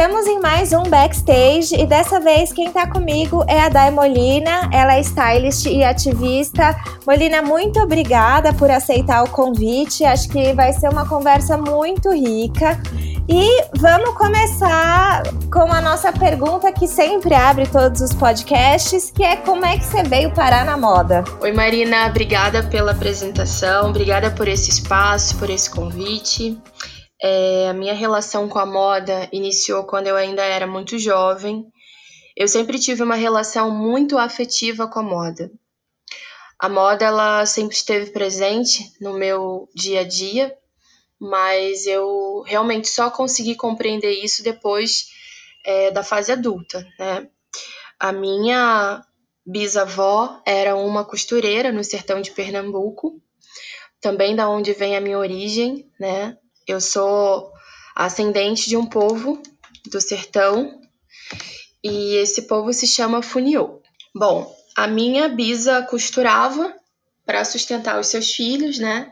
Estamos em mais um backstage e dessa vez quem está comigo é a Dai Molina. Ela é stylist e ativista. Molina, muito obrigada por aceitar o convite. Acho que vai ser uma conversa muito rica. E vamos começar com a nossa pergunta que sempre abre todos os podcasts, que é como é que você veio parar na moda? Oi Marina, obrigada pela apresentação, obrigada por esse espaço, por esse convite. É, a minha relação com a moda iniciou quando eu ainda era muito jovem. Eu sempre tive uma relação muito afetiva com a moda. A moda ela sempre esteve presente no meu dia a dia, mas eu realmente só consegui compreender isso depois é, da fase adulta, né? A minha bisavó era uma costureira no sertão de Pernambuco, também da onde vem a minha origem, né? Eu sou ascendente de um povo do sertão e esse povo se chama Funiô. Bom, a minha bisa costurava para sustentar os seus filhos, né?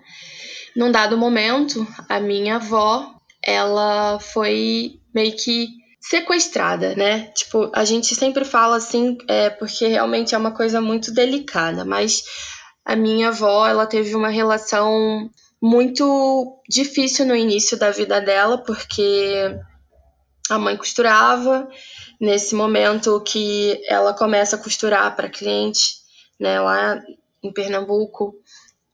Num dado momento, a minha avó, ela foi meio que sequestrada, né? Tipo, a gente sempre fala assim, é, porque realmente é uma coisa muito delicada, mas a minha avó, ela teve uma relação muito difícil no início da vida dela, porque a mãe costurava. Nesse momento que ela começa a costurar para cliente, né, lá em Pernambuco,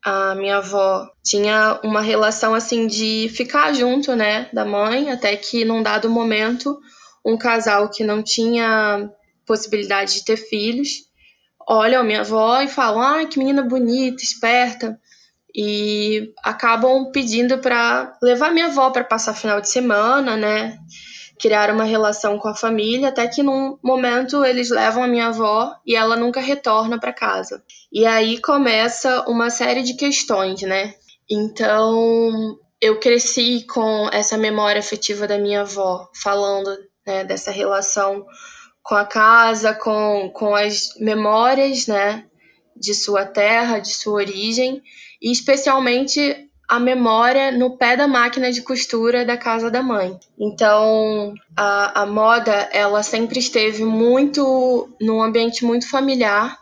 a minha avó tinha uma relação assim de ficar junto, né, da mãe, até que num dado momento, um casal que não tinha possibilidade de ter filhos, olha a minha avó e falam: "Ah, que menina bonita, esperta" e acabam pedindo para levar minha avó para passar final de semana, né? Criar uma relação com a família, até que num momento eles levam a minha avó e ela nunca retorna para casa. E aí começa uma série de questões, né? Então, eu cresci com essa memória afetiva da minha avó, falando né, dessa relação com a casa, com, com as memórias, né? De sua terra, de sua origem e especialmente a memória no pé da máquina de costura da casa da mãe. Então, a, a moda, ela sempre esteve muito num ambiente muito familiar.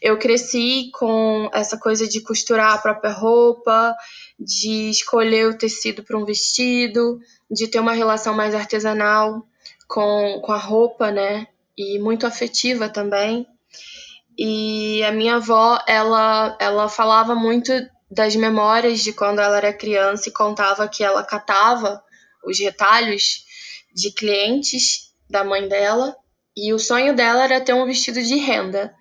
Eu cresci com essa coisa de costurar a própria roupa, de escolher o tecido para um vestido, de ter uma relação mais artesanal com, com a roupa, né? E muito afetiva também. E a minha avó, ela, ela falava muito das memórias de quando ela era criança e contava que ela catava os retalhos de clientes da mãe dela e o sonho dela era ter um vestido de renda.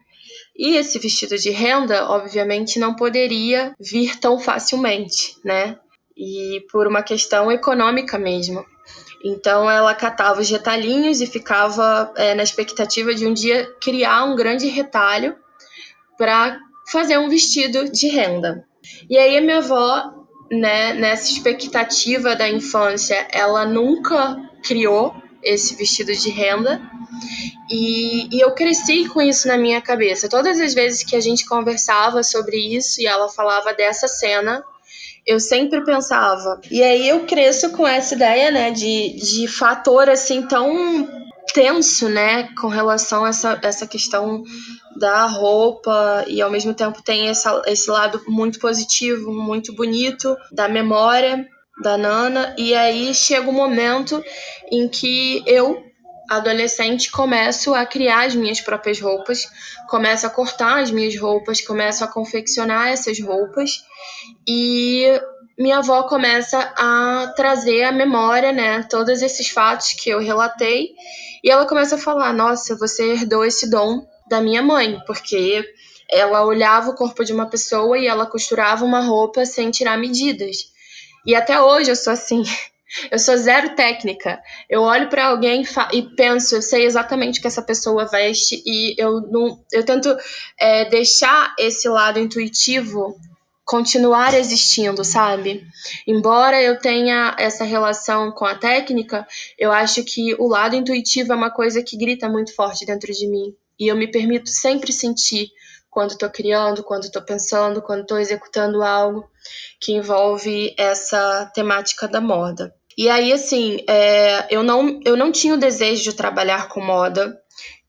E esse vestido de renda, obviamente, não poderia vir tão facilmente, né? E por uma questão econômica mesmo. Então ela catava os retalhinhos e ficava é, na expectativa de um dia criar um grande retalho para fazer um vestido de renda. E aí a minha avó, né, nessa expectativa da infância, ela nunca criou esse vestido de renda. E, e, eu cresci com isso na minha cabeça. Todas as vezes que a gente conversava sobre isso e ela falava dessa cena, eu sempre pensava. E aí eu cresço com essa ideia, né, de, de fator assim tão tenso, né, com relação a essa, essa questão da roupa e ao mesmo tempo tem essa, esse lado muito positivo, muito bonito da memória da Nana. E aí chega o um momento em que eu adolescente começo a criar as minhas próprias roupas, começo a cortar as minhas roupas, começo a confeccionar essas roupas e minha avó começa a trazer à memória, né, todos esses fatos que eu relatei e ela começa a falar: "Nossa, você herdou esse dom da minha mãe, porque ela olhava o corpo de uma pessoa e ela costurava uma roupa sem tirar medidas. E até hoje eu sou assim. Eu sou zero técnica. Eu olho para alguém e penso, eu sei exatamente o que essa pessoa veste e eu não, eu tento é, deixar esse lado intuitivo continuar existindo, sabe? Embora eu tenha essa relação com a técnica, eu acho que o lado intuitivo é uma coisa que grita muito forte dentro de mim. E eu me permito sempre sentir quando estou criando, quando estou pensando, quando estou executando algo que envolve essa temática da moda. E aí, assim, é, eu, não, eu não tinha o desejo de trabalhar com moda,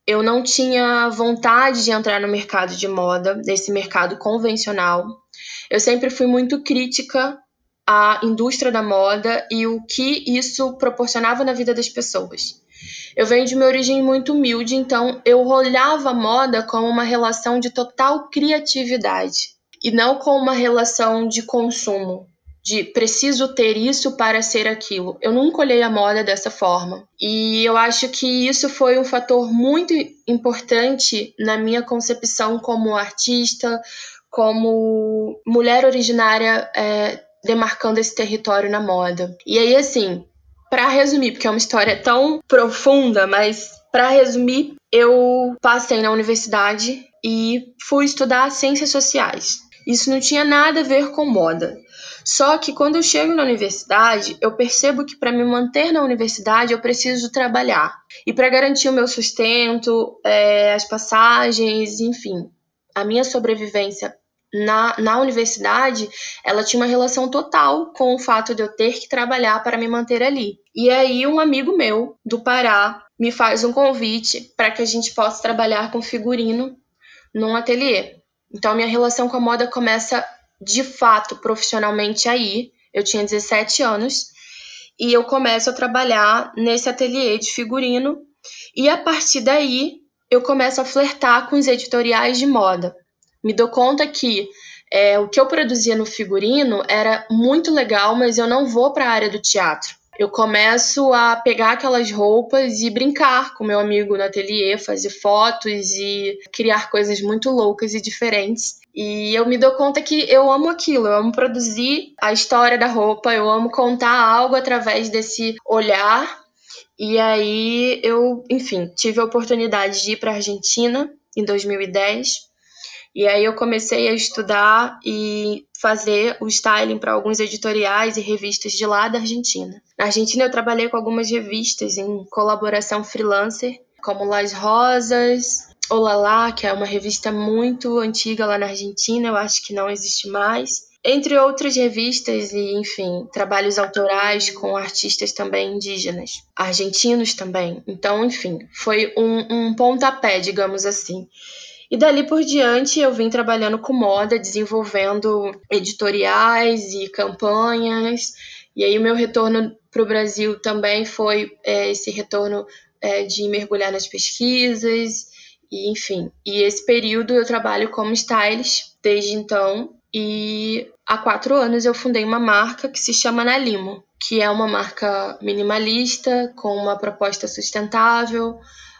eu não tinha vontade de entrar no mercado de moda, nesse mercado convencional. Eu sempre fui muito crítica à indústria da moda e o que isso proporcionava na vida das pessoas. Eu venho de uma origem muito humilde, então eu olhava a moda como uma relação de total criatividade e não como uma relação de consumo de preciso ter isso para ser aquilo. Eu nunca olhei a moda dessa forma. E eu acho que isso foi um fator muito importante na minha concepção como artista, como mulher originária é, demarcando esse território na moda. E aí, assim, para resumir, porque é uma história tão profunda, mas para resumir, eu passei na universidade e fui estudar ciências sociais. Isso não tinha nada a ver com moda. Só que quando eu chego na universidade, eu percebo que para me manter na universidade eu preciso trabalhar. E para garantir o meu sustento, é, as passagens, enfim, a minha sobrevivência na, na universidade, ela tinha uma relação total com o fato de eu ter que trabalhar para me manter ali. E aí, um amigo meu do Pará me faz um convite para que a gente possa trabalhar com figurino num ateliê. Então, minha relação com a moda começa de fato profissionalmente aí. Eu tinha 17 anos e eu começo a trabalhar nesse ateliê de figurino e a partir daí eu começo a flertar com os editoriais de moda. Me dou conta que é, o que eu produzia no figurino era muito legal, mas eu não vou para a área do teatro. Eu começo a pegar aquelas roupas e brincar com meu amigo no ateliê, fazer fotos e criar coisas muito loucas e diferentes. E eu me dou conta que eu amo aquilo, eu amo produzir a história da roupa, eu amo contar algo através desse olhar. E aí eu, enfim, tive a oportunidade de ir para a Argentina em 2010. E aí eu comecei a estudar e fazer o styling para alguns editoriais e revistas de lá da Argentina. Na Argentina eu trabalhei com algumas revistas em colaboração freelancer, como Las Rosas, Olalá, que é uma revista muito antiga lá na Argentina, eu acho que não existe mais. Entre outras revistas e, enfim, trabalhos autorais com artistas também indígenas, argentinos também. Então, enfim, foi um, um pontapé, digamos assim. E dali por diante eu vim trabalhando com moda, desenvolvendo editoriais e campanhas. E aí o meu retorno para o Brasil também foi é, esse retorno é, de mergulhar nas pesquisas e enfim, e esse período eu trabalho como stylist desde então. E há quatro anos eu fundei uma marca que se chama Nalimo, que é uma marca minimalista com uma proposta sustentável,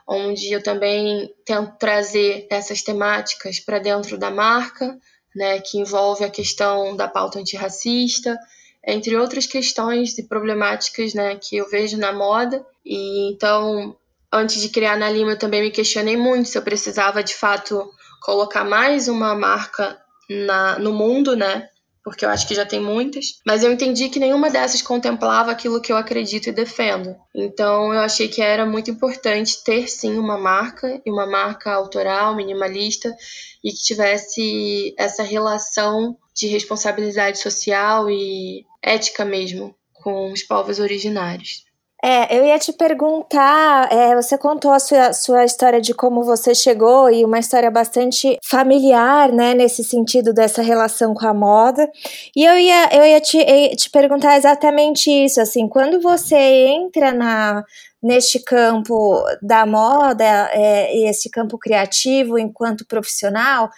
onde eu também tento trazer essas temáticas para dentro da marca, né, que envolve a questão da pauta antirracista, entre outras questões e problemáticas né, que eu vejo na moda. E então antes de criar na Lima, eu também me questionei muito se eu precisava de fato colocar mais uma marca na, no mundo, né? Porque eu acho que já tem muitas. Mas eu entendi que nenhuma dessas contemplava aquilo que eu acredito e defendo. Então eu achei que era muito importante ter sim uma marca, e uma marca autoral, minimalista, e que tivesse essa relação de responsabilidade social e ética mesmo com os povos originários. É, eu ia te perguntar, é, você contou a sua, sua história de como você chegou e uma história bastante familiar, né, nesse sentido dessa relação com a moda. E eu ia, eu ia te, te perguntar exatamente isso, assim, quando você entra na, neste campo da moda é, esse campo criativo enquanto profissional,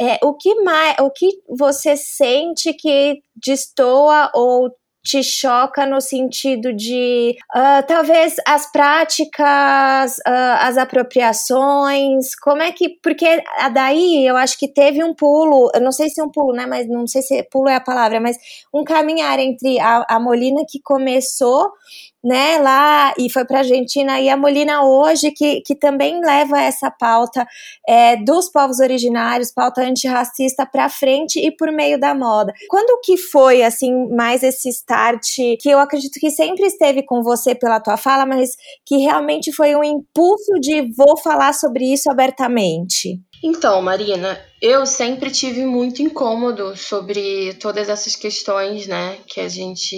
é, o que mais, o que você sente que destoa ou te choca no sentido de uh, talvez as práticas, uh, as apropriações, como é que. Porque daí eu acho que teve um pulo, eu não sei se é um pulo, né? Mas não sei se pulo é a palavra, mas um caminhar entre a, a Molina que começou né, lá e foi para a Argentina, e a Molina hoje, que, que também leva essa pauta é, dos povos originários, pauta antirracista para frente e por meio da moda. Quando que foi, assim, mais esse start, que eu acredito que sempre esteve com você pela tua fala, mas que realmente foi um impulso de vou falar sobre isso abertamente? Então, Marina, eu sempre tive muito incômodo sobre todas essas questões, né, que a gente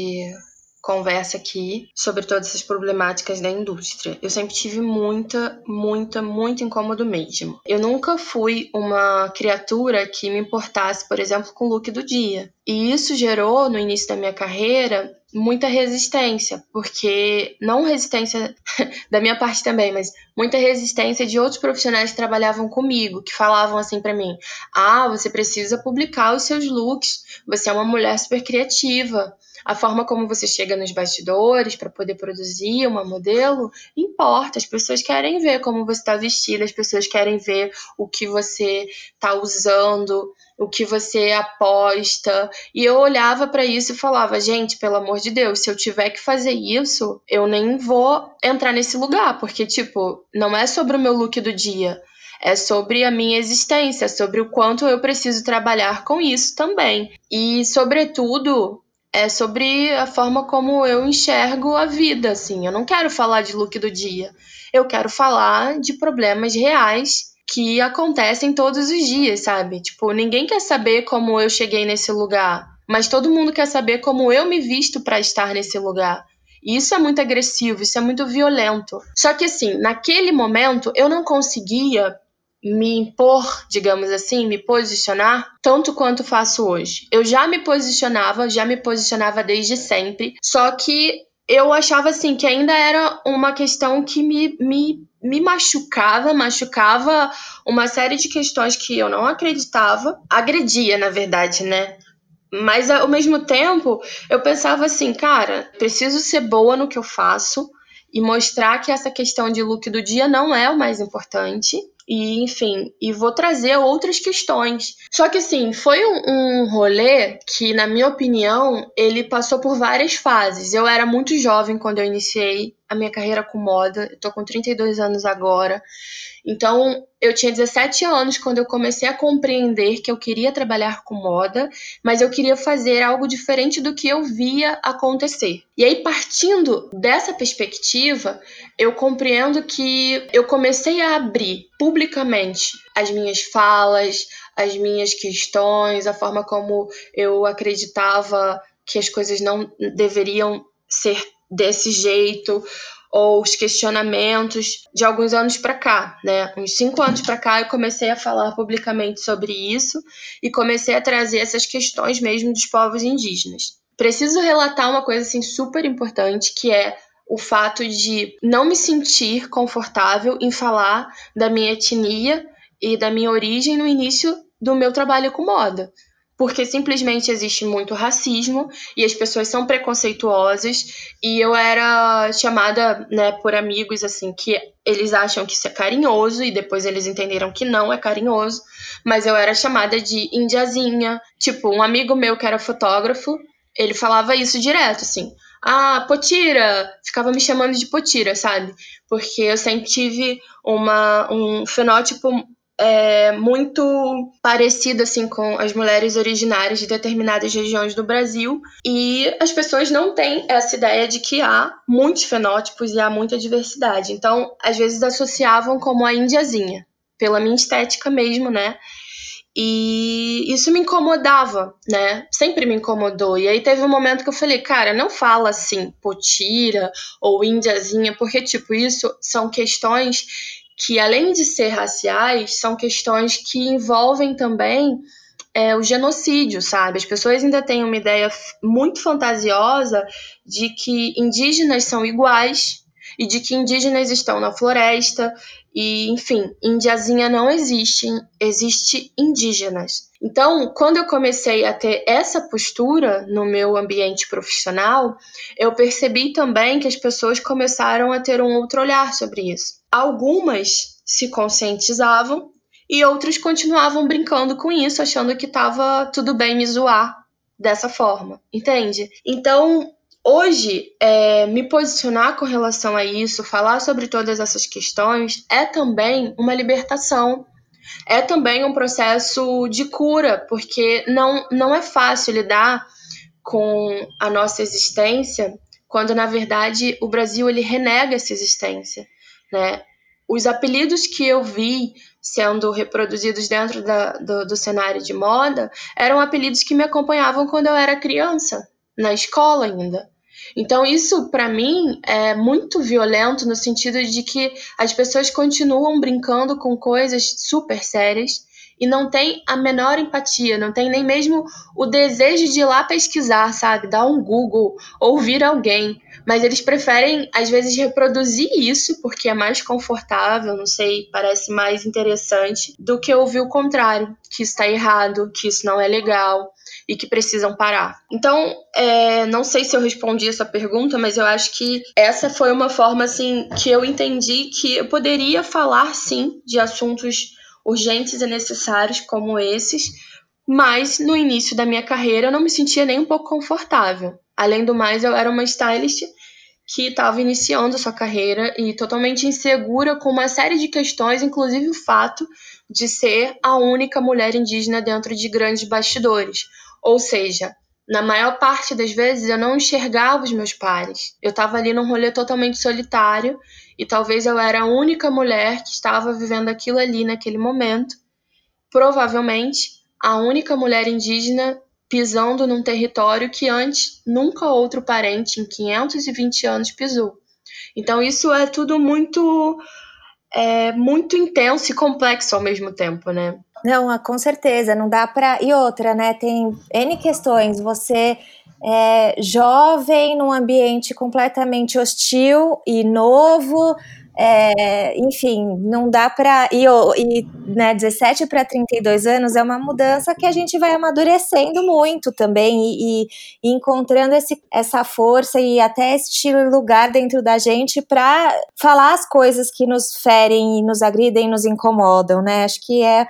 conversa aqui sobre todas essas problemáticas da indústria. Eu sempre tive muita, muita, muito incômodo mesmo. Eu nunca fui uma criatura que me importasse, por exemplo, com o look do dia. E isso gerou, no início da minha carreira, muita resistência, porque não resistência da minha parte também, mas muita resistência de outros profissionais que trabalhavam comigo, que falavam assim para mim: "Ah, você precisa publicar os seus looks, você é uma mulher super criativa" a forma como você chega nos bastidores para poder produzir uma modelo importa. As pessoas querem ver como você está vestida, as pessoas querem ver o que você está usando, o que você aposta. E eu olhava para isso e falava, gente, pelo amor de Deus, se eu tiver que fazer isso, eu nem vou entrar nesse lugar, porque tipo, não é sobre o meu look do dia é sobre a minha existência, sobre o quanto eu preciso trabalhar com isso também. E, sobretudo, é sobre a forma como eu enxergo a vida, assim. Eu não quero falar de look do dia. Eu quero falar de problemas reais que acontecem todos os dias, sabe? Tipo, ninguém quer saber como eu cheguei nesse lugar, mas todo mundo quer saber como eu me visto para estar nesse lugar. E isso é muito agressivo, isso é muito violento. Só que assim, naquele momento eu não conseguia me impor, digamos assim, me posicionar tanto quanto faço hoje. Eu já me posicionava, já me posicionava desde sempre, só que eu achava assim que ainda era uma questão que me, me, me machucava, machucava uma série de questões que eu não acreditava, agredia, na verdade, né? Mas ao mesmo tempo, eu pensava assim, cara, preciso ser boa no que eu faço e mostrar que essa questão de look do dia não é o mais importante e enfim, e vou trazer outras questões. Só que assim, foi um, um rolê que, na minha opinião, ele passou por várias fases. Eu era muito jovem quando eu iniciei a minha carreira com moda, eu tô com 32 anos agora. Então, eu tinha 17 anos quando eu comecei a compreender que eu queria trabalhar com moda, mas eu queria fazer algo diferente do que eu via acontecer. E aí, partindo dessa perspectiva, eu compreendo que eu comecei a abrir publicamente as minhas falas, as minhas questões, a forma como eu acreditava que as coisas não deveriam ser desse jeito, ou os questionamentos de alguns anos para cá, né? Uns cinco anos para cá eu comecei a falar publicamente sobre isso e comecei a trazer essas questões mesmo dos povos indígenas. Preciso relatar uma coisa assim super importante que é o fato de não me sentir confortável em falar da minha etnia e da minha origem no início do meu trabalho com moda porque simplesmente existe muito racismo e as pessoas são preconceituosas e eu era chamada, né, por amigos assim que eles acham que isso é carinhoso e depois eles entenderam que não é carinhoso, mas eu era chamada de indiazinha. Tipo, um amigo meu que era fotógrafo, ele falava isso direto assim: "Ah, potira", ficava me chamando de potira, sabe? Porque eu sempre tive uma um fenótipo é, muito parecido assim com as mulheres originárias de determinadas regiões do Brasil e as pessoas não têm essa ideia de que há muitos fenótipos e há muita diversidade. Então, às vezes associavam como a indiazinha, pela minha estética mesmo, né? E isso me incomodava, né? Sempre me incomodou. E aí teve um momento que eu falei, cara, não fala assim, potira ou indiazinha, porque, tipo, isso são questões que, além de ser raciais, são questões que envolvem também é, o genocídio, sabe? As pessoas ainda têm uma ideia muito fantasiosa de que indígenas são iguais e de que indígenas estão na floresta e, enfim, indiazinha não existe, existe indígenas. Então, quando eu comecei a ter essa postura no meu ambiente profissional, eu percebi também que as pessoas começaram a ter um outro olhar sobre isso. Algumas se conscientizavam e outras continuavam brincando com isso, achando que estava tudo bem me zoar dessa forma, entende? Então, hoje, é, me posicionar com relação a isso, falar sobre todas essas questões, é também uma libertação. É também um processo de cura, porque não, não é fácil lidar com a nossa existência quando, na verdade, o Brasil ele renega essa existência. Né? Os apelidos que eu vi sendo reproduzidos dentro da, do, do cenário de moda eram apelidos que me acompanhavam quando eu era criança, na escola ainda. Então, isso para mim é muito violento no sentido de que as pessoas continuam brincando com coisas super sérias e não tem a menor empatia, não tem nem mesmo o desejo de ir lá pesquisar, sabe? Dar um Google, ouvir alguém. Mas eles preferem, às vezes, reproduzir isso porque é mais confortável, não sei, parece mais interessante, do que ouvir o contrário, que isso está errado, que isso não é legal e que precisam parar. Então, é, não sei se eu respondi essa pergunta, mas eu acho que essa foi uma forma assim que eu entendi que eu poderia falar sim de assuntos urgentes e necessários como esses, mas no início da minha carreira eu não me sentia nem um pouco confortável. Além do mais, eu era uma stylist que estava iniciando sua carreira e totalmente insegura com uma série de questões, inclusive o fato de ser a única mulher indígena dentro de grandes bastidores. Ou seja, na maior parte das vezes eu não enxergava os meus pares. Eu estava ali num rolê totalmente solitário e talvez eu era a única mulher que estava vivendo aquilo ali naquele momento. Provavelmente a única mulher indígena pisando num território que antes nunca outro parente em 520 anos pisou. Então isso é tudo muito é, muito intenso e complexo ao mesmo tempo, né? Não, ah, com certeza, não dá para. E outra, né? Tem N questões. Você é jovem num ambiente completamente hostil e novo, é, enfim, não dá para. E, e né, 17 para 32 anos é uma mudança que a gente vai amadurecendo muito também e, e encontrando esse, essa força e até este lugar dentro da gente para falar as coisas que nos ferem nos agridem, nos incomodam, né? Acho que é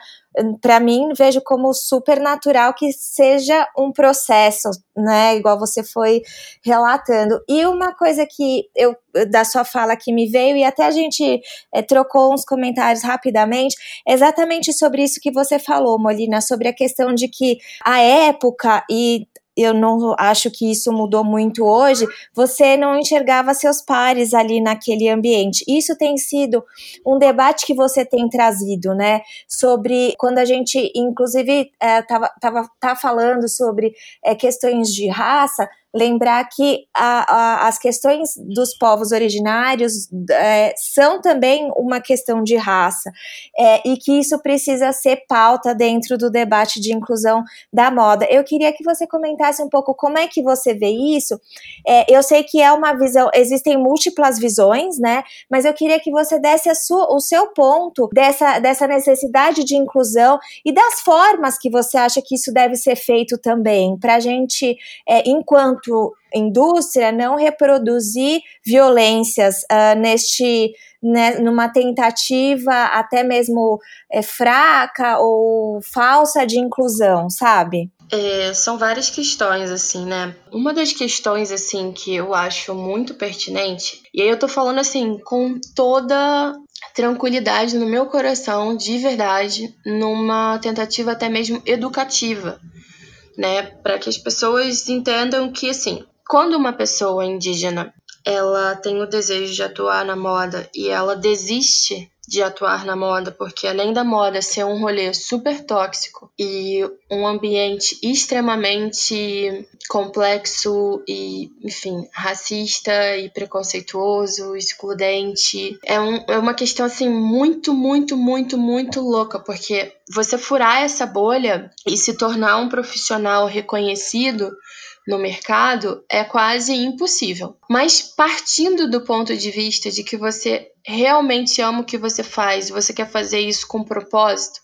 para mim, vejo como super natural que seja um processo, né? Igual você foi relatando. E uma coisa que eu da sua fala que me veio, e até a gente é, trocou uns comentários rapidamente, exatamente sobre isso que você falou, Molina, sobre a questão de que a época e eu não acho que isso mudou muito hoje, você não enxergava seus pares ali naquele ambiente. Isso tem sido um debate que você tem trazido, né? Sobre quando a gente, inclusive, é, tava, tava, tá falando sobre é, questões de raça, lembrar que a, a, as questões dos povos originários é, são também uma questão de raça é, e que isso precisa ser pauta dentro do debate de inclusão da moda. Eu queria que você comentasse um pouco como é que você vê isso. É, eu sei que é uma visão, existem múltiplas visões, né? Mas eu queria que você desse sua, o seu ponto dessa, dessa necessidade de inclusão e das formas que você acha que isso deve ser feito também, para a gente, é, enquanto enquanto indústria, não reproduzir violências uh, neste né, numa tentativa até mesmo é, fraca ou falsa de inclusão, sabe? É, são várias questões, assim, né? Uma das questões, assim, que eu acho muito pertinente, e aí eu tô falando, assim, com toda tranquilidade no meu coração, de verdade, numa tentativa até mesmo educativa né, para que as pessoas entendam que assim, quando uma pessoa indígena ela tem o desejo de atuar na moda e ela desiste de atuar na moda, porque além da moda ser um rolê super tóxico e um ambiente extremamente complexo e, enfim, racista e preconceituoso, excludente, é, um, é uma questão assim muito, muito, muito, muito louca, porque você furar essa bolha e se tornar um profissional reconhecido no mercado é quase impossível. Mas partindo do ponto de vista de que você realmente ama o que você faz, você quer fazer isso com propósito,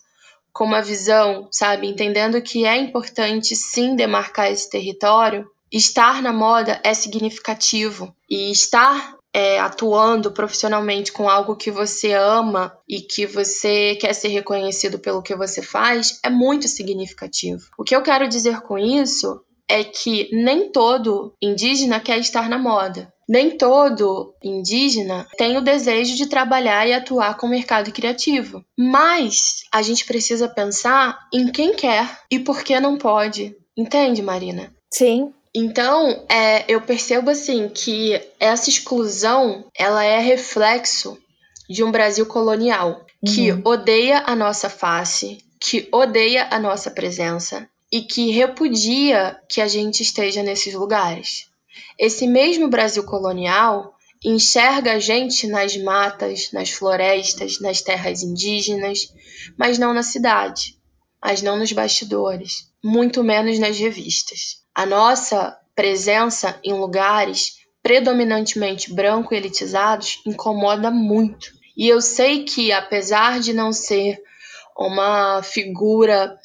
com uma visão, sabe, entendendo que é importante sim demarcar esse território, estar na moda é significativo e estar é, atuando profissionalmente com algo que você ama e que você quer ser reconhecido pelo que você faz é muito significativo. O que eu quero dizer com isso é que nem todo indígena quer estar na moda. Nem todo indígena tem o desejo de trabalhar e atuar com o mercado criativo. Mas a gente precisa pensar em quem quer e por que não pode. Entende, Marina? Sim. Então, é, eu percebo assim que essa exclusão ela é reflexo de um Brasil colonial que uhum. odeia a nossa face, que odeia a nossa presença e que repudia que a gente esteja nesses lugares. Esse mesmo Brasil colonial enxerga a gente nas matas, nas florestas, nas terras indígenas, mas não na cidade, mas não nos bastidores, muito menos nas revistas. A nossa presença em lugares predominantemente branco e elitizados incomoda muito. E eu sei que, apesar de não ser uma figura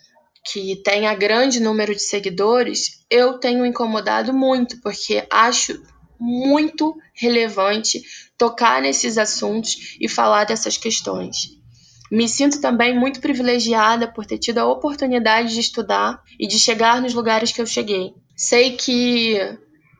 que tenha grande número de seguidores, eu tenho incomodado muito, porque acho muito relevante tocar nesses assuntos e falar dessas questões. Me sinto também muito privilegiada por ter tido a oportunidade de estudar e de chegar nos lugares que eu cheguei. Sei que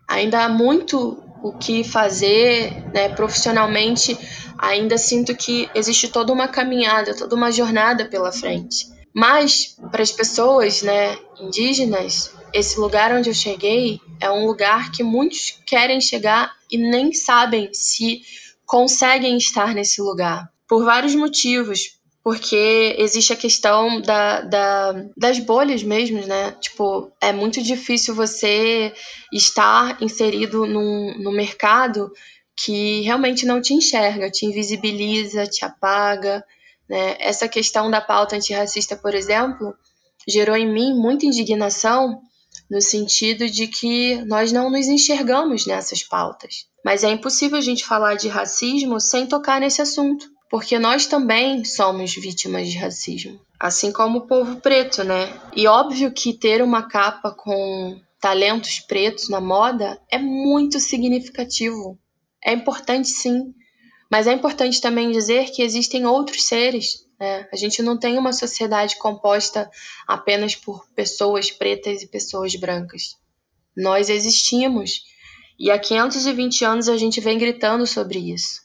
ainda há muito o que fazer né, profissionalmente, ainda sinto que existe toda uma caminhada, toda uma jornada pela frente. Mas, para as pessoas né, indígenas, esse lugar onde eu cheguei é um lugar que muitos querem chegar e nem sabem se conseguem estar nesse lugar. Por vários motivos. Porque existe a questão da, da, das bolhas mesmo, né? Tipo, é muito difícil você estar inserido num, no mercado que realmente não te enxerga, te invisibiliza, te apaga. Né? Essa questão da pauta antirracista, por exemplo, gerou em mim muita indignação no sentido de que nós não nos enxergamos nessas pautas. Mas é impossível a gente falar de racismo sem tocar nesse assunto, porque nós também somos vítimas de racismo, assim como o povo preto, né? E óbvio que ter uma capa com talentos pretos na moda é muito significativo. É importante sim, mas é importante também dizer que existem outros seres. Né? A gente não tem uma sociedade composta apenas por pessoas pretas e pessoas brancas. Nós existimos. E há 520 anos a gente vem gritando sobre isso.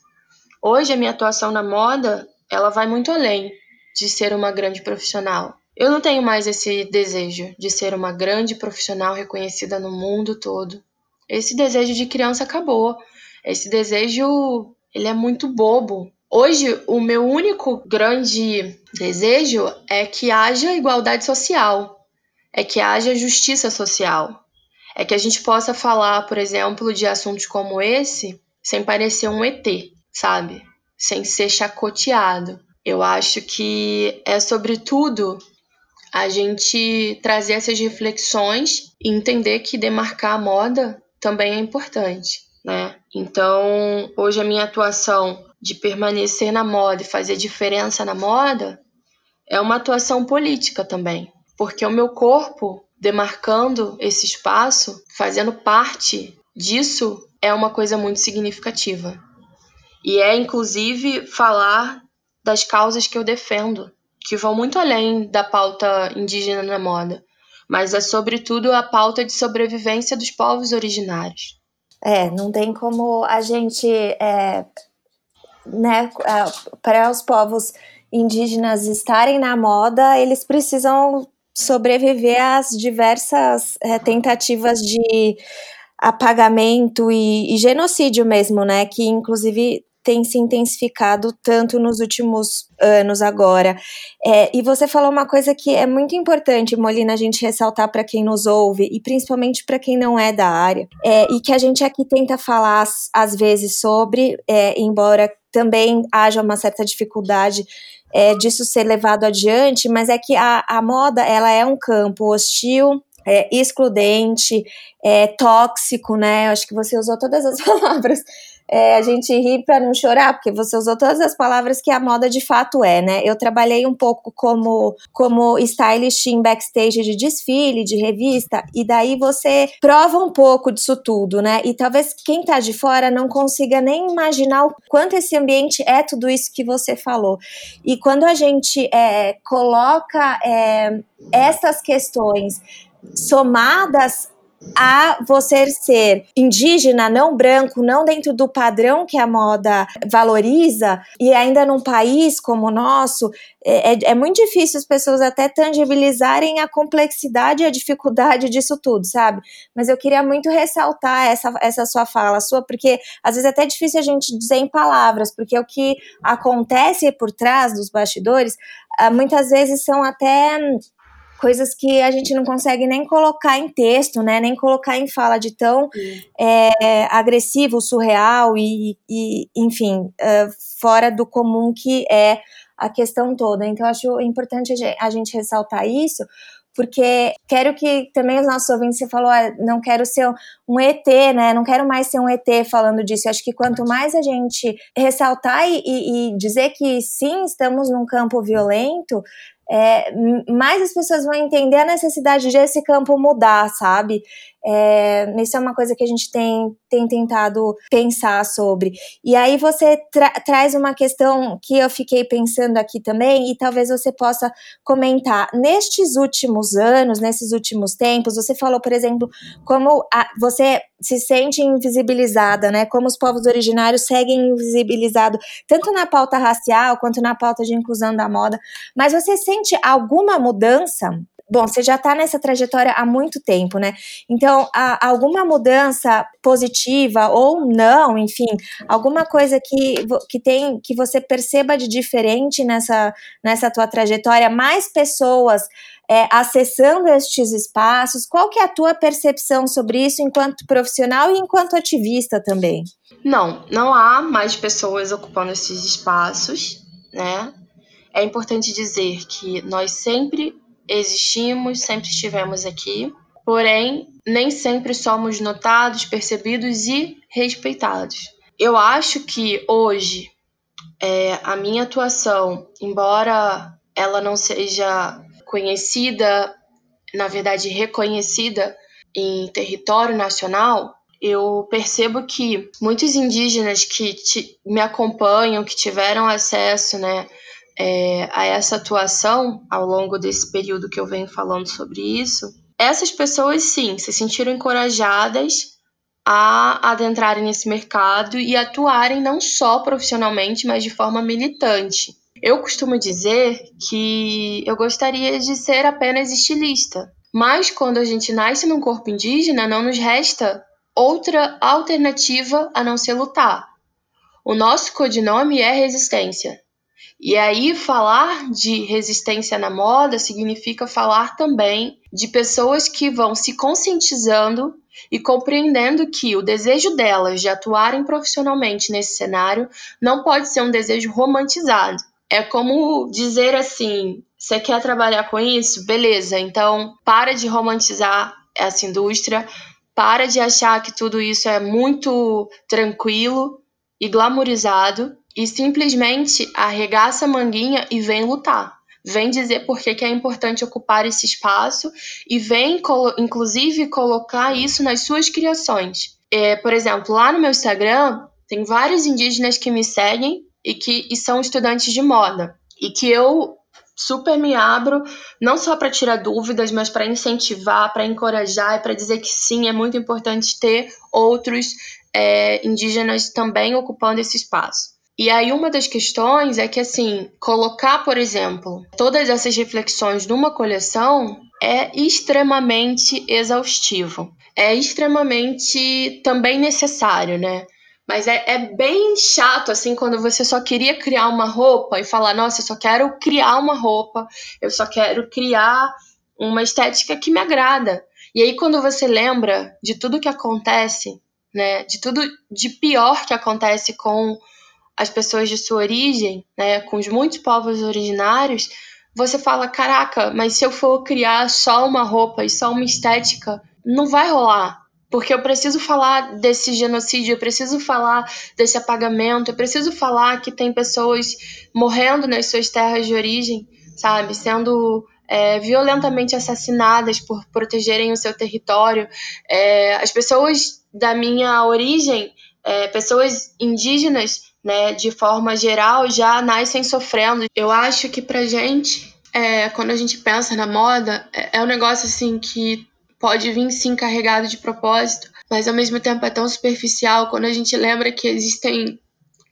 Hoje a minha atuação na moda, ela vai muito além de ser uma grande profissional. Eu não tenho mais esse desejo de ser uma grande profissional reconhecida no mundo todo. Esse desejo de criança acabou. Esse desejo ele é muito bobo. Hoje, o meu único grande desejo é que haja igualdade social, é que haja justiça social, é que a gente possa falar, por exemplo, de assuntos como esse sem parecer um ET, sabe? Sem ser chacoteado. Eu acho que é sobretudo a gente trazer essas reflexões e entender que demarcar a moda também é importante né? Então, hoje a minha atuação de permanecer na moda e fazer diferença na moda é uma atuação política também, porque o meu corpo demarcando esse espaço, fazendo parte disso, é uma coisa muito significativa. E é inclusive falar das causas que eu defendo, que vão muito além da pauta indígena na moda, mas é sobretudo a pauta de sobrevivência dos povos originários. É, não tem como a gente, é, né, para os povos indígenas estarem na moda, eles precisam sobreviver às diversas é, tentativas de apagamento e, e, genocídio mesmo, né? Que inclusive tem se intensificado tanto nos últimos anos agora. É, e você falou uma coisa que é muito importante, Molina, a gente ressaltar para quem nos ouve e principalmente para quem não é da área, é, e que a gente aqui tenta falar às vezes sobre, é, embora também haja uma certa dificuldade é, disso ser levado adiante, mas é que a, a moda ela é um campo hostil, é, excludente, é, tóxico, né? Acho que você usou todas as palavras é, a gente ri para não chorar, porque você usou todas as palavras que a moda de fato é, né? Eu trabalhei um pouco como, como stylist em backstage de desfile, de revista, e daí você prova um pouco disso tudo, né? E talvez quem tá de fora não consiga nem imaginar o quanto esse ambiente é tudo isso que você falou. E quando a gente é, coloca é, essas questões somadas a você ser indígena, não branco, não dentro do padrão que a moda valoriza, e ainda num país como o nosso, é, é, é muito difícil as pessoas até tangibilizarem a complexidade e a dificuldade disso tudo, sabe? Mas eu queria muito ressaltar essa, essa sua fala, sua, porque às vezes é até difícil a gente dizer em palavras, porque o que acontece por trás dos bastidores, ah, muitas vezes são até coisas que a gente não consegue nem colocar em texto, né? Nem colocar em fala de tão é, agressivo, surreal e, e enfim, uh, fora do comum que é a questão toda. Então, acho importante a gente ressaltar isso, porque quero que também os nossos ouvintes, você falou, ah, não quero ser um ET, né? Não quero mais ser um ET falando disso. Eu acho que quanto mais a gente ressaltar e, e dizer que sim, estamos num campo violento, é, mais as pessoas vão entender a necessidade de esse campo mudar, sabe? É, isso é uma coisa que a gente tem, tem tentado pensar sobre. E aí você tra traz uma questão que eu fiquei pensando aqui também, e talvez você possa comentar. Nestes últimos anos, nesses últimos tempos, você falou, por exemplo, como a, você se sente invisibilizada, né? Como os povos originários seguem invisibilizados, tanto na pauta racial quanto na pauta de inclusão da moda. Mas você sente alguma mudança Bom, você já está nessa trajetória há muito tempo, né? Então, alguma mudança positiva ou não, enfim, alguma coisa que, que tem que você perceba de diferente nessa, nessa tua trajetória, mais pessoas é, acessando estes espaços, qual que é a tua percepção sobre isso enquanto profissional e enquanto ativista também? Não, não há mais pessoas ocupando esses espaços, né? É importante dizer que nós sempre existimos, sempre estivemos aqui, porém, nem sempre somos notados, percebidos e respeitados. Eu acho que hoje é, a minha atuação, embora ela não seja conhecida, na verdade reconhecida em território nacional, eu percebo que muitos indígenas que me acompanham, que tiveram acesso, né, é, a essa atuação ao longo desse período que eu venho falando sobre isso, essas pessoas sim se sentiram encorajadas a adentrarem nesse mercado e atuarem não só profissionalmente, mas de forma militante. Eu costumo dizer que eu gostaria de ser apenas estilista, mas quando a gente nasce num corpo indígena, não nos resta outra alternativa a não ser lutar. O nosso codinome é resistência. E aí, falar de resistência na moda significa falar também de pessoas que vão se conscientizando e compreendendo que o desejo delas de atuarem profissionalmente nesse cenário não pode ser um desejo romantizado. É como dizer assim: você quer trabalhar com isso? Beleza, então para de romantizar essa indústria, para de achar que tudo isso é muito tranquilo e glamorizado e simplesmente arregaça a manguinha e vem lutar. Vem dizer por que, que é importante ocupar esse espaço e vem, inclusive, colocar isso nas suas criações. É, por exemplo, lá no meu Instagram, tem vários indígenas que me seguem e que e são estudantes de moda. E que eu super me abro, não só para tirar dúvidas, mas para incentivar, para encorajar e para dizer que sim, é muito importante ter outros é, indígenas também ocupando esse espaço. E aí uma das questões é que assim, colocar, por exemplo, todas essas reflexões numa coleção é extremamente exaustivo. É extremamente também necessário, né? Mas é, é, bem chato, assim, quando você só queria criar uma roupa e falar, nossa, eu só quero criar uma roupa, eu só quero criar uma estética que me agrada. E aí, quando você lembra de tudo que acontece, né, de tudo de pior que acontece com as pessoas de sua origem, né, com os muitos povos originários, você fala, caraca, mas se eu for criar só uma roupa e só uma estética, não vai rolar. Porque eu preciso falar desse genocídio, eu preciso falar desse apagamento, eu preciso falar que tem pessoas morrendo nas suas terras de origem, sabe? Sendo é, violentamente assassinadas por protegerem o seu território. É, as pessoas da minha origem, é, pessoas indígenas, né, de forma geral, já nascem sofrendo. Eu acho que pra gente, é, quando a gente pensa na moda, é, é um negócio assim que pode vir sim carregado de propósito, mas ao mesmo tempo é tão superficial quando a gente lembra que existem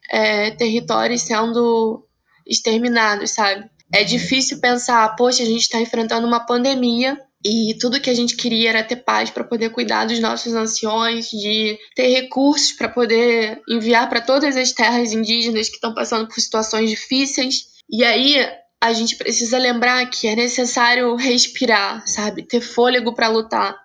é, territórios sendo exterminados, sabe? É difícil pensar, poxa, a gente está enfrentando uma pandemia e tudo que a gente queria era ter paz para poder cuidar dos nossos anciões, de ter recursos para poder enviar para todas as terras indígenas que estão passando por situações difíceis. E aí a gente precisa lembrar que é necessário respirar, sabe? Ter fôlego para lutar.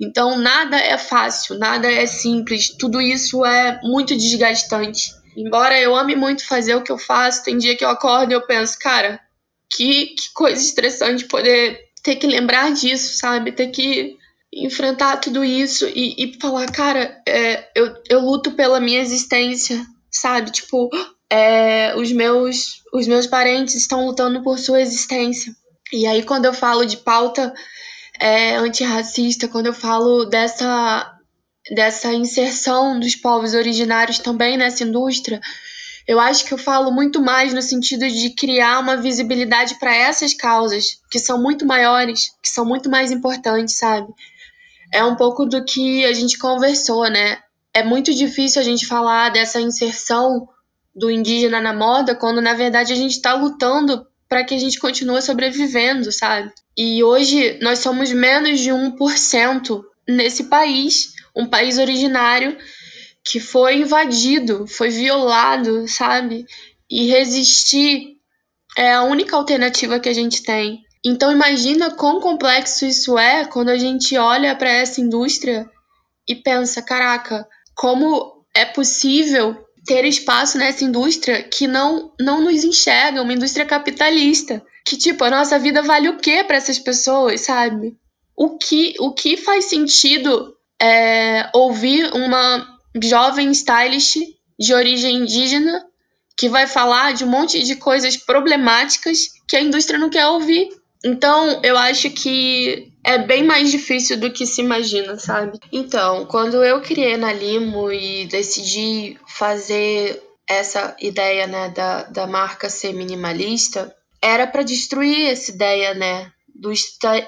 Então nada é fácil, nada é simples, tudo isso é muito desgastante. Embora eu ame muito fazer o que eu faço, tem dia que eu acordo e eu penso, cara, que, que coisa estressante poder ter que lembrar disso, sabe? Ter que enfrentar tudo isso e, e falar, cara, é, eu, eu luto pela minha existência, sabe? Tipo, é, os, meus, os meus parentes estão lutando por sua existência. E aí, quando eu falo de pauta é, antirracista, quando eu falo dessa, dessa inserção dos povos originários também nessa indústria, eu acho que eu falo muito mais no sentido de criar uma visibilidade para essas causas, que são muito maiores, que são muito mais importantes, sabe? É um pouco do que a gente conversou, né? É muito difícil a gente falar dessa inserção do indígena na moda quando na verdade a gente está lutando para que a gente continue sobrevivendo, sabe? E hoje nós somos menos de 1% nesse país, um país originário que foi invadido, foi violado, sabe? E resistir é a única alternativa que a gente tem. Então imagina quão complexo isso é quando a gente olha para essa indústria e pensa, caraca, como é possível ter espaço nessa indústria que não não nos enxerga, uma indústria capitalista, que tipo, a nossa vida vale o quê para essas pessoas, sabe? O que o que faz sentido é, ouvir uma jovem stylist de origem indígena que vai falar de um monte de coisas problemáticas que a indústria não quer ouvir. Então, eu acho que é bem mais difícil do que se imagina, sabe? Então, quando eu criei na Limo e decidi fazer essa ideia, né, da, da marca ser minimalista, era para destruir essa ideia, né, do,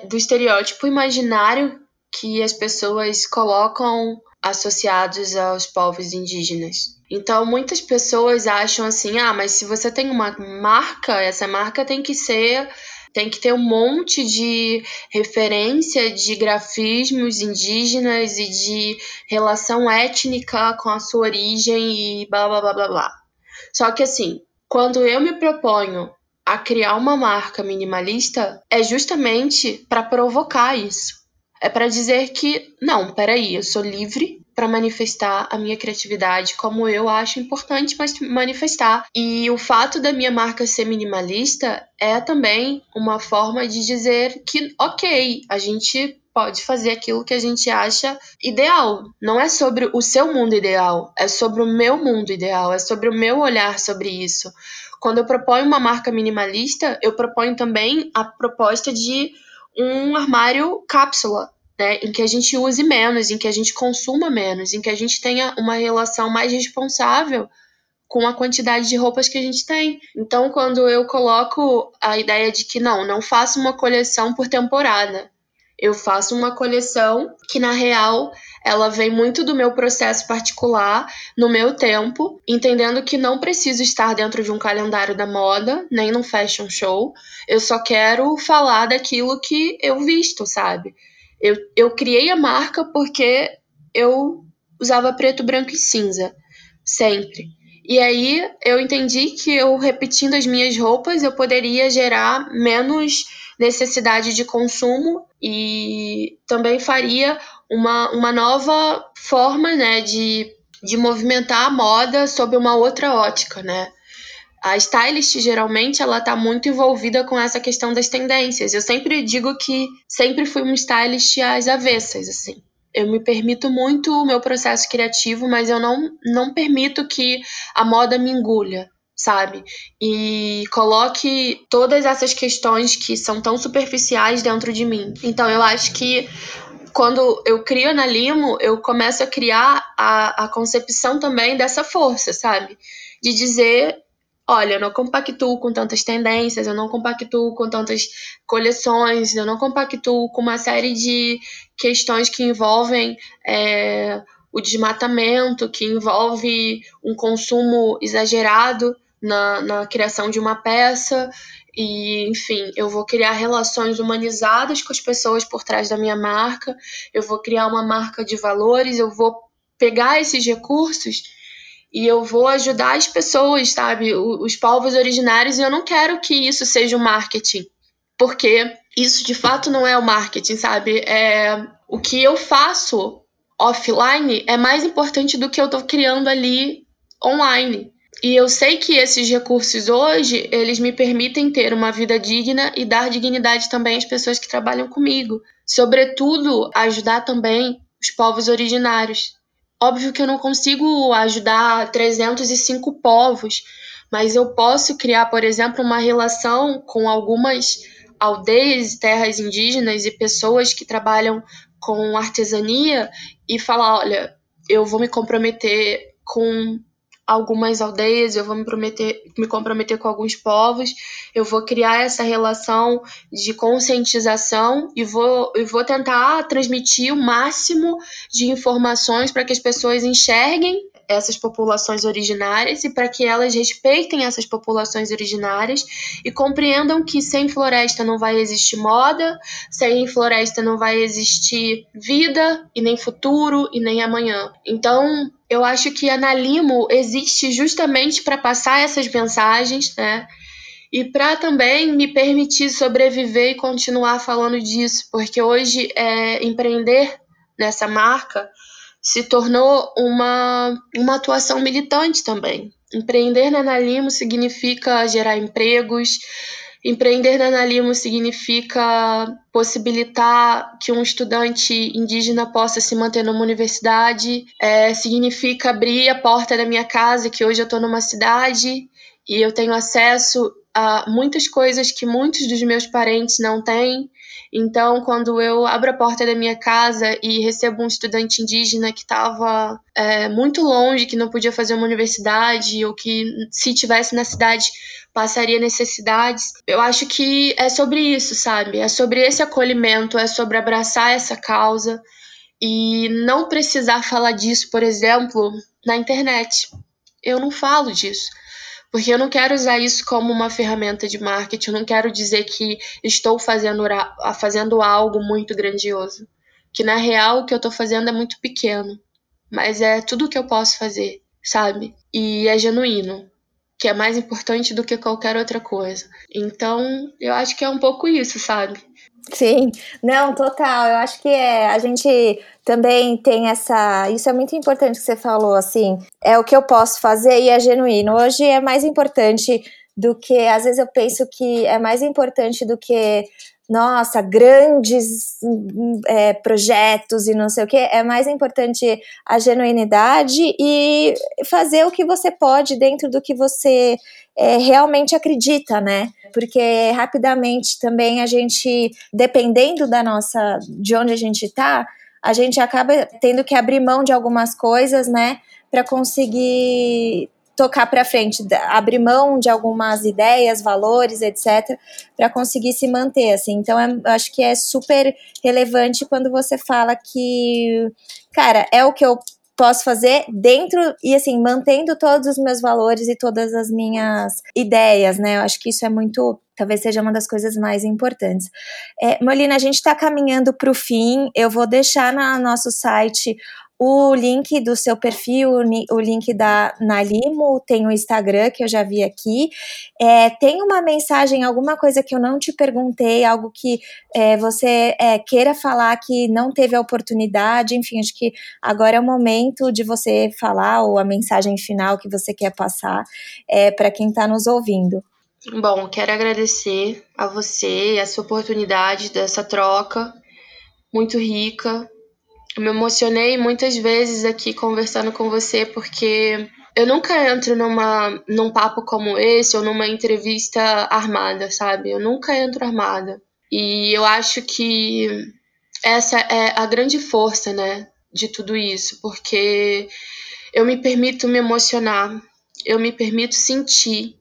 do estereótipo imaginário que as pessoas colocam associados aos povos indígenas. Então, muitas pessoas acham assim: ah, mas se você tem uma marca, essa marca tem que ser. Tem que ter um monte de referência de grafismos indígenas e de relação étnica com a sua origem e blá blá blá blá blá. Só que assim, quando eu me proponho a criar uma marca minimalista, é justamente para provocar isso é para dizer que não, peraí, eu sou livre para manifestar a minha criatividade como eu acho importante manifestar. E o fato da minha marca ser minimalista é também uma forma de dizer que, ok, a gente pode fazer aquilo que a gente acha ideal. Não é sobre o seu mundo ideal, é sobre o meu mundo ideal, é sobre o meu olhar sobre isso. Quando eu proponho uma marca minimalista, eu proponho também a proposta de um armário cápsula, né, em que a gente use menos, em que a gente consuma menos, em que a gente tenha uma relação mais responsável com a quantidade de roupas que a gente tem. Então, quando eu coloco a ideia de que não, não faço uma coleção por temporada, eu faço uma coleção que na real ela vem muito do meu processo particular, no meu tempo, entendendo que não preciso estar dentro de um calendário da moda, nem num fashion show. Eu só quero falar daquilo que eu visto, sabe? Eu, eu criei a marca porque eu usava preto, branco e cinza, sempre. E aí eu entendi que eu repetindo as minhas roupas eu poderia gerar menos necessidade de consumo e também faria uma, uma nova forma né, de, de movimentar a moda sob uma outra ótica, né? A stylist geralmente ela tá muito envolvida com essa questão das tendências. Eu sempre digo que sempre fui uma stylist às avessas, assim. Eu me permito muito o meu processo criativo, mas eu não, não permito que a moda me engulha, sabe? E coloque todas essas questões que são tão superficiais dentro de mim. Então eu acho que quando eu crio na Limo, eu começo a criar a, a concepção também dessa força, sabe? De dizer olha, eu não compactuo com tantas tendências, eu não compactuo com tantas coleções, eu não compactuo com uma série de questões que envolvem é, o desmatamento, que envolve um consumo exagerado na, na criação de uma peça. E, enfim, eu vou criar relações humanizadas com as pessoas por trás da minha marca, eu vou criar uma marca de valores, eu vou pegar esses recursos e eu vou ajudar as pessoas, sabe? Os povos originários, e eu não quero que isso seja o marketing, porque isso de fato não é o marketing, sabe? É o que eu faço offline é mais importante do que eu estou criando ali online. E eu sei que esses recursos hoje, eles me permitem ter uma vida digna e dar dignidade também às pessoas que trabalham comigo. Sobretudo, ajudar também os povos originários. Óbvio que eu não consigo ajudar 305 povos, mas eu posso criar, por exemplo, uma relação com algumas aldeias, terras indígenas e pessoas que trabalham com artesania e falar, olha, eu vou me comprometer com algumas aldeias, eu vou me, prometer, me comprometer com alguns povos, eu vou criar essa relação de conscientização e vou, e vou tentar transmitir o máximo de informações para que as pessoas enxerguem essas populações originárias e para que elas respeitem essas populações originárias e compreendam que sem floresta não vai existir moda, sem floresta não vai existir vida e nem futuro e nem amanhã. Então, eu acho que a Nalimo existe justamente para passar essas mensagens, né? E para também me permitir sobreviver e continuar falando disso, porque hoje é, empreender nessa marca se tornou uma, uma atuação militante também. Empreender na Nalimo significa gerar empregos, Empreender na Analimo significa possibilitar que um estudante indígena possa se manter numa universidade, é, significa abrir a porta da minha casa, que hoje eu estou numa cidade e eu tenho acesso a muitas coisas que muitos dos meus parentes não têm. Então, quando eu abro a porta da minha casa e recebo um estudante indígena que estava é, muito longe, que não podia fazer uma universidade, ou que, se tivesse na cidade, passaria necessidades. Eu acho que é sobre isso, sabe? É sobre esse acolhimento, é sobre abraçar essa causa e não precisar falar disso, por exemplo, na internet. Eu não falo disso. Porque eu não quero usar isso como uma ferramenta de marketing, eu não quero dizer que estou fazendo, fazendo algo muito grandioso. Que na real o que eu estou fazendo é muito pequeno, mas é tudo o que eu posso fazer, sabe? E é genuíno que é mais importante do que qualquer outra coisa. Então, eu acho que é um pouco isso, sabe? Sim, não, total. Eu acho que é, a gente também tem essa. Isso é muito importante que você falou, assim. É o que eu posso fazer e é genuíno. Hoje é mais importante do que. Às vezes eu penso que é mais importante do que nossa, grandes é, projetos e não sei o que, é mais importante a genuinidade e fazer o que você pode dentro do que você é, realmente acredita, né? Porque rapidamente também a gente, dependendo da nossa, de onde a gente tá, a gente acaba tendo que abrir mão de algumas coisas, né? Para conseguir tocar para frente, abrir mão de algumas ideias, valores, etc, para conseguir se manter, assim. Então, é, acho que é super relevante quando você fala que, cara, é o que eu posso fazer dentro e assim mantendo todos os meus valores e todas as minhas ideias, né? Eu acho que isso é muito talvez seja uma das coisas mais importantes. É, Molina, a gente está caminhando para o fim. Eu vou deixar no nosso site o link do seu perfil, o link da Nalimo, tem o Instagram que eu já vi aqui. É, tem uma mensagem, alguma coisa que eu não te perguntei, algo que é, você é, queira falar que não teve a oportunidade, enfim, acho que agora é o momento de você falar ou a mensagem final que você quer passar é, para quem está nos ouvindo. Bom, quero agradecer a você essa oportunidade dessa troca muito rica, eu me emocionei muitas vezes aqui conversando com você porque eu nunca entro numa, num papo como esse ou numa entrevista armada, sabe? Eu nunca entro armada. E eu acho que essa é a grande força, né, de tudo isso, porque eu me permito me emocionar, eu me permito sentir,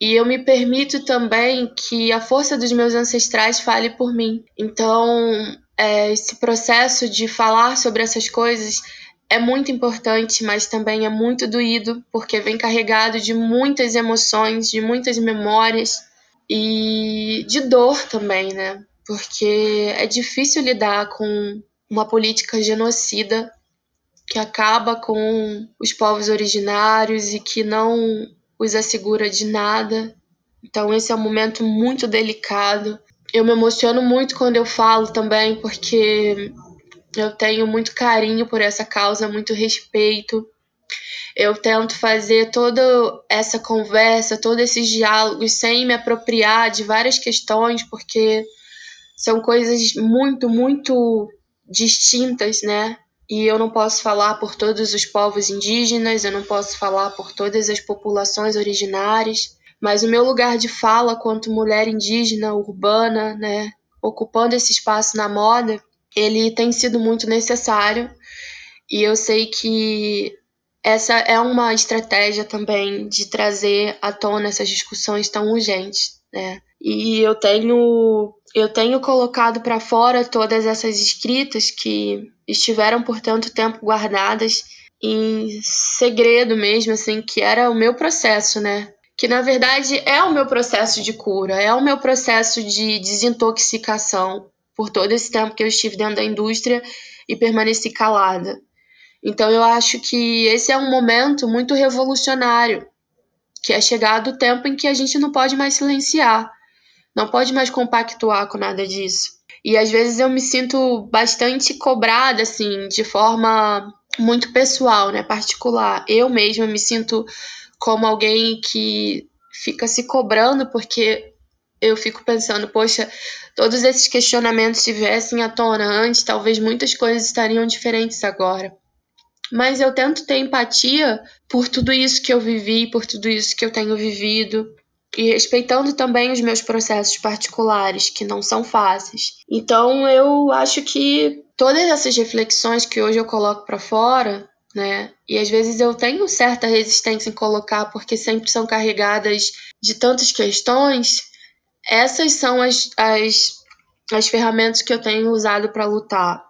e eu me permito também que a força dos meus ancestrais fale por mim. Então, é, esse processo de falar sobre essas coisas é muito importante, mas também é muito doído, porque vem carregado de muitas emoções, de muitas memórias e de dor também, né? Porque é difícil lidar com uma política genocida que acaba com os povos originários e que não os assegura de nada. Então, esse é um momento muito delicado. Eu me emociono muito quando eu falo também, porque eu tenho muito carinho por essa causa, muito respeito. Eu tento fazer toda essa conversa, todos esses diálogos sem me apropriar de várias questões, porque são coisas muito, muito distintas, né? E eu não posso falar por todos os povos indígenas, eu não posso falar por todas as populações originárias, mas o meu lugar de fala quanto mulher indígena urbana, né, ocupando esse espaço na moda, ele tem sido muito necessário. E eu sei que essa é uma estratégia também de trazer à tona essas discussões tão urgentes, né? E eu tenho eu tenho colocado para fora todas essas escritas que estiveram por tanto tempo guardadas em segredo mesmo, assim, que era o meu processo, né? Que na verdade é o meu processo de cura, é o meu processo de desintoxicação por todo esse tempo que eu estive dentro da indústria e permaneci calada. Então eu acho que esse é um momento muito revolucionário, que é chegado o tempo em que a gente não pode mais silenciar não pode mais compactuar com nada disso. E às vezes eu me sinto bastante cobrada, assim, de forma muito pessoal, né, particular. Eu mesma me sinto como alguém que fica se cobrando porque eu fico pensando, poxa, todos esses questionamentos tivessem à tona antes, talvez muitas coisas estariam diferentes agora. Mas eu tento ter empatia por tudo isso que eu vivi, por tudo isso que eu tenho vivido, e respeitando também os meus processos particulares, que não são fáceis. Então, eu acho que todas essas reflexões que hoje eu coloco para fora, né, e às vezes eu tenho certa resistência em colocar porque sempre são carregadas de tantas questões, essas são as, as, as ferramentas que eu tenho usado para lutar.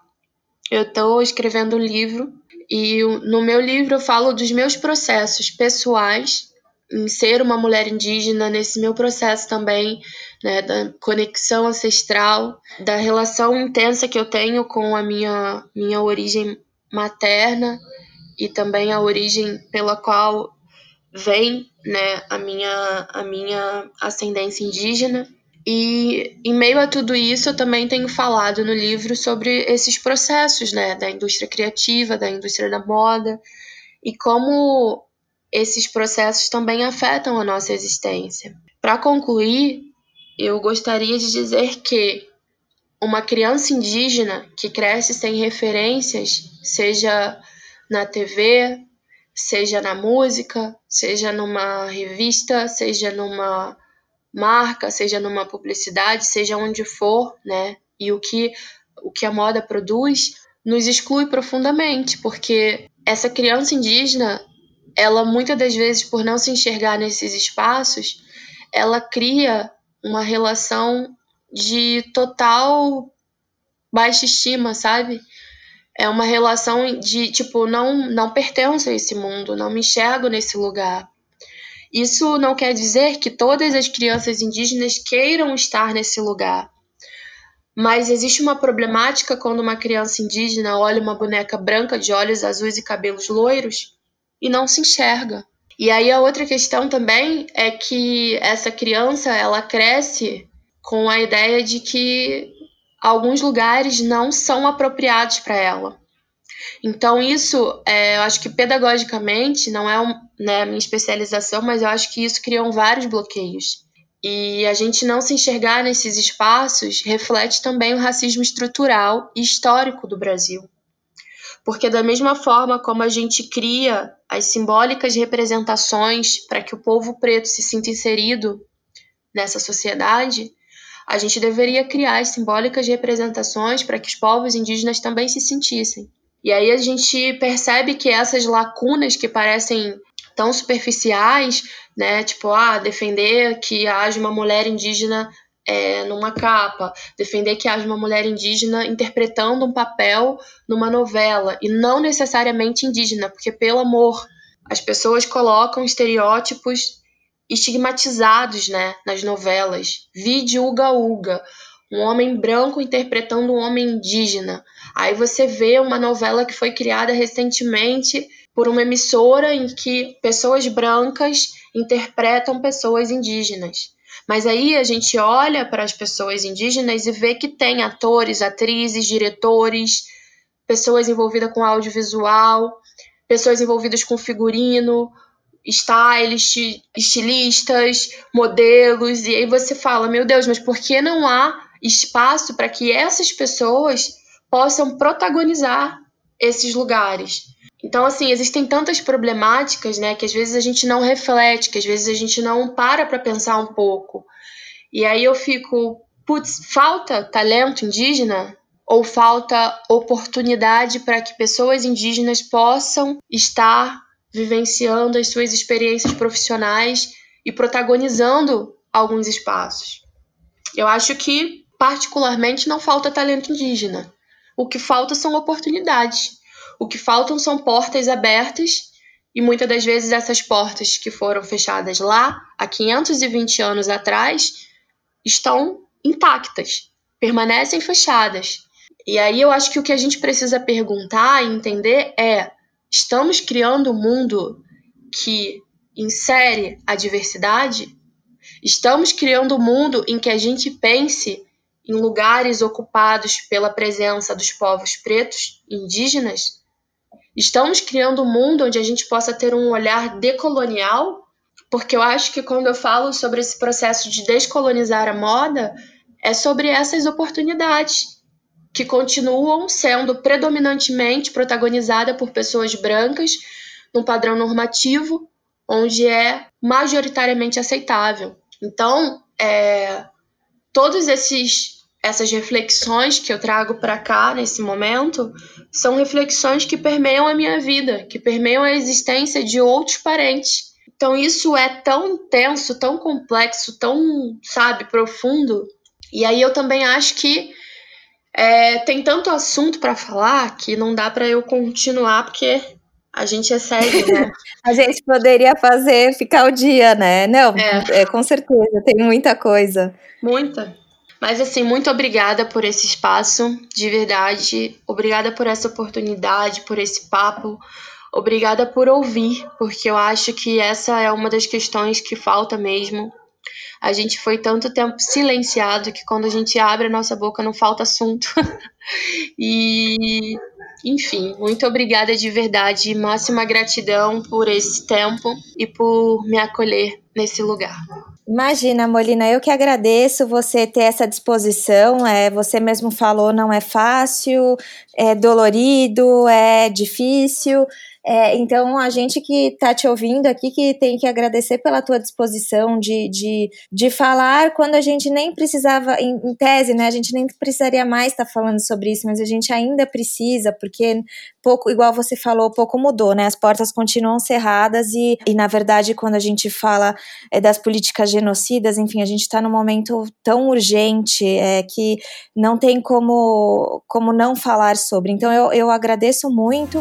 Eu estou escrevendo um livro e no meu livro eu falo dos meus processos pessoais em ser uma mulher indígena, nesse meu processo também, né, da conexão ancestral, da relação intensa que eu tenho com a minha, minha origem materna e também a origem pela qual vem né, a, minha, a minha ascendência indígena. E em meio a tudo isso, eu também tenho falado no livro sobre esses processos né, da indústria criativa, da indústria da moda, e como esses processos também afetam a nossa existência. Para concluir, eu gostaria de dizer que uma criança indígena que cresce sem referências, seja na TV, seja na música, seja numa revista, seja numa marca, seja numa publicidade, seja onde for, né? E o que o que a moda produz nos exclui profundamente, porque essa criança indígena ela muitas das vezes, por não se enxergar nesses espaços, ela cria uma relação de total baixa estima, sabe? É uma relação de tipo, não, não pertenço a esse mundo, não me enxergo nesse lugar. Isso não quer dizer que todas as crianças indígenas queiram estar nesse lugar. Mas existe uma problemática quando uma criança indígena olha uma boneca branca de olhos azuis e cabelos loiros e não se enxerga. E aí a outra questão também é que essa criança ela cresce com a ideia de que alguns lugares não são apropriados para ela. Então isso, é, eu acho que pedagogicamente não é um, né, minha especialização, mas eu acho que isso criam vários bloqueios. E a gente não se enxergar nesses espaços reflete também o racismo estrutural e histórico do Brasil. Porque, da mesma forma como a gente cria as simbólicas representações para que o povo preto se sinta inserido nessa sociedade, a gente deveria criar as simbólicas representações para que os povos indígenas também se sentissem. E aí a gente percebe que essas lacunas que parecem tão superficiais, né? Tipo, ah, defender que haja uma mulher indígena é, numa capa, defender que haja uma mulher indígena interpretando um papel numa novela, e não necessariamente indígena, porque, pelo amor, as pessoas colocam estereótipos estigmatizados né, nas novelas. Vide Uga Uga, um homem branco interpretando um homem indígena. Aí você vê uma novela que foi criada recentemente por uma emissora em que pessoas brancas interpretam pessoas indígenas. Mas aí a gente olha para as pessoas indígenas e vê que tem atores, atrizes, diretores, pessoas envolvidas com audiovisual, pessoas envolvidas com figurino, stylist, estilistas, modelos, e aí você fala, meu Deus, mas por que não há espaço para que essas pessoas possam protagonizar esses lugares? Então, assim, existem tantas problemáticas, né, que às vezes a gente não reflete, que às vezes a gente não para para pensar um pouco. E aí eu fico, putz, falta talento indígena? Ou falta oportunidade para que pessoas indígenas possam estar vivenciando as suas experiências profissionais e protagonizando alguns espaços? Eu acho que, particularmente, não falta talento indígena. O que falta são oportunidades. O que faltam são portas abertas e muitas das vezes essas portas que foram fechadas lá há 520 anos atrás estão intactas, permanecem fechadas. E aí eu acho que o que a gente precisa perguntar e entender é: estamos criando um mundo que insere a diversidade? Estamos criando um mundo em que a gente pense em lugares ocupados pela presença dos povos pretos, indígenas? Estamos criando um mundo onde a gente possa ter um olhar decolonial? Porque eu acho que quando eu falo sobre esse processo de descolonizar a moda, é sobre essas oportunidades que continuam sendo predominantemente protagonizada por pessoas brancas, num padrão normativo, onde é majoritariamente aceitável. Então, é, todos esses essas reflexões que eu trago para cá nesse momento são reflexões que permeiam a minha vida, que permeiam a existência de outros parentes. Então isso é tão intenso, tão complexo, tão, sabe, profundo. E aí eu também acho que é, tem tanto assunto para falar que não dá para eu continuar porque a gente excede, né? a gente poderia fazer ficar o dia, né? Não, é. É, com certeza, tem muita coisa. Muita. Mas assim, muito obrigada por esse espaço, de verdade. Obrigada por essa oportunidade, por esse papo. Obrigada por ouvir, porque eu acho que essa é uma das questões que falta mesmo. A gente foi tanto tempo silenciado que quando a gente abre a nossa boca não falta assunto. e, enfim, muito obrigada de verdade. Máxima gratidão por esse tempo e por me acolher nesse lugar. Imagina, Molina, eu que agradeço você ter essa disposição. É, você mesmo falou, não é fácil, é dolorido, é difícil. É, então, a gente que está te ouvindo aqui, que tem que agradecer pela tua disposição de, de, de falar quando a gente nem precisava, em, em tese, né? A gente nem precisaria mais estar tá falando sobre isso, mas a gente ainda precisa, porque pouco, igual você falou, pouco mudou, né? As portas continuam cerradas e, e na verdade, quando a gente fala é, das políticas genocidas, enfim, a gente está num momento tão urgente é, que não tem como, como não falar sobre. Então, eu, eu agradeço muito.